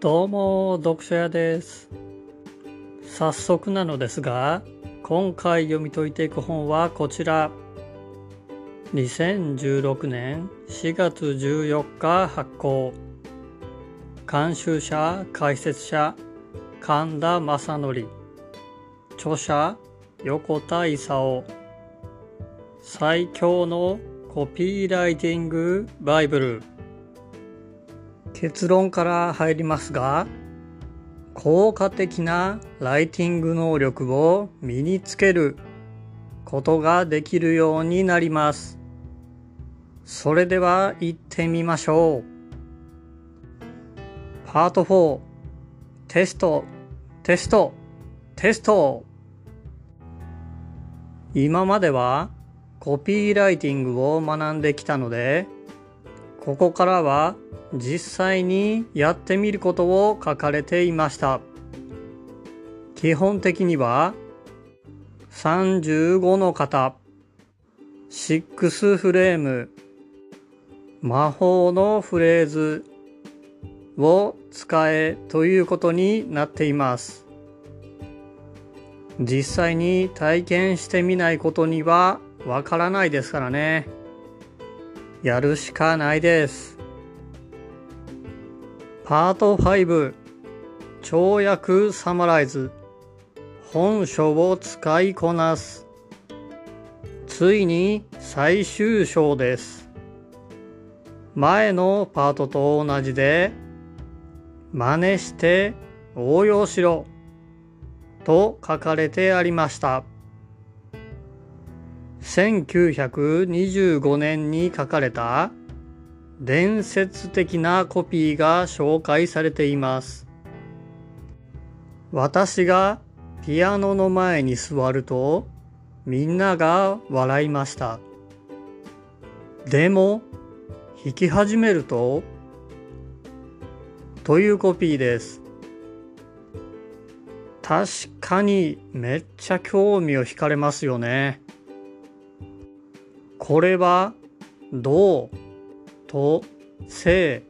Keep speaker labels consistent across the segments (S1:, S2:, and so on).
S1: どうも、読書屋です。早速なのですが、今回読み解いていく本はこちら。2016年4月14日発行。監修者、解説者、神田正則。著者、横田勲。最強のコピーライティングバイブル。結論から入りますが、効果的なライティング能力を身につけることができるようになります。それでは行ってみましょう。パート4テスト、テスト、テスト今まではコピーライティングを学んできたので、ここからは実際にやってみることを書かれていました。基本的には35の型、6フレーム、魔法のフレーズを使えということになっています。実際に体験してみないことにはわからないですからね。やるしかないです。パート5跳躍サマライズ。本書を使いこなす。ついに最終章です。前のパートと同じで真似して応用しろと書かれてありました。1925年に書かれた伝説的なコピーが紹介されています。私がピアノの前に座るとみんなが笑いました。でも弾き始めるとというコピーです。確かにめっちゃ興味を惹かれますよね。これはどうと性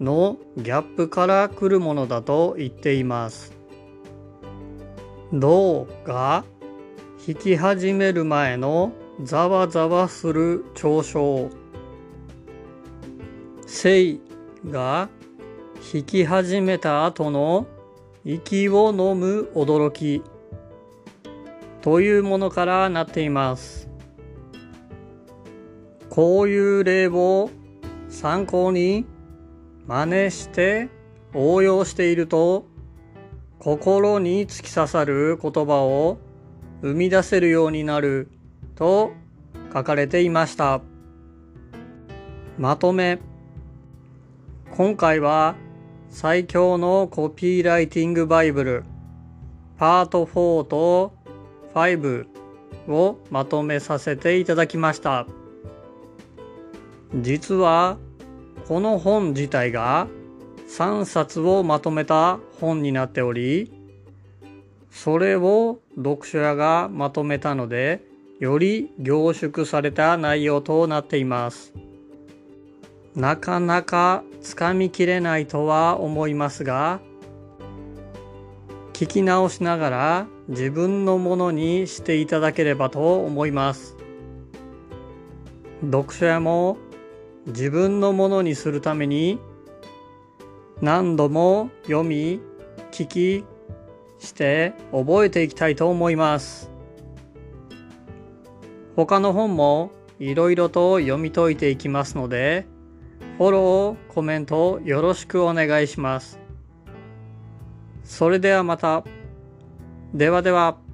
S1: のギャップから来るものだと言っています。どうが弾き始める前のざわざわする嘲笑。性が弾き始めた後の息を飲む驚きというものからなっています。こういう例を参考に真似して応用していると心に突き刺さる言葉を生み出せるようになると書かれていました。まとめ今回は最強のコピーライティングバイブルパート4と5をまとめさせていただきました。実はこの本自体が3冊をまとめた本になっておりそれを読書屋がまとめたのでより凝縮された内容となっています。なかなかつかみきれないとは思いますが聞き直しながら自分のものにしていただければと思います。読書屋も自分のものにするために何度も読み聞きして覚えていきたいと思います。他の本もいろいろと読み解いていきますのでフォローコメントよろしくお願いします。それではまた。ではでは。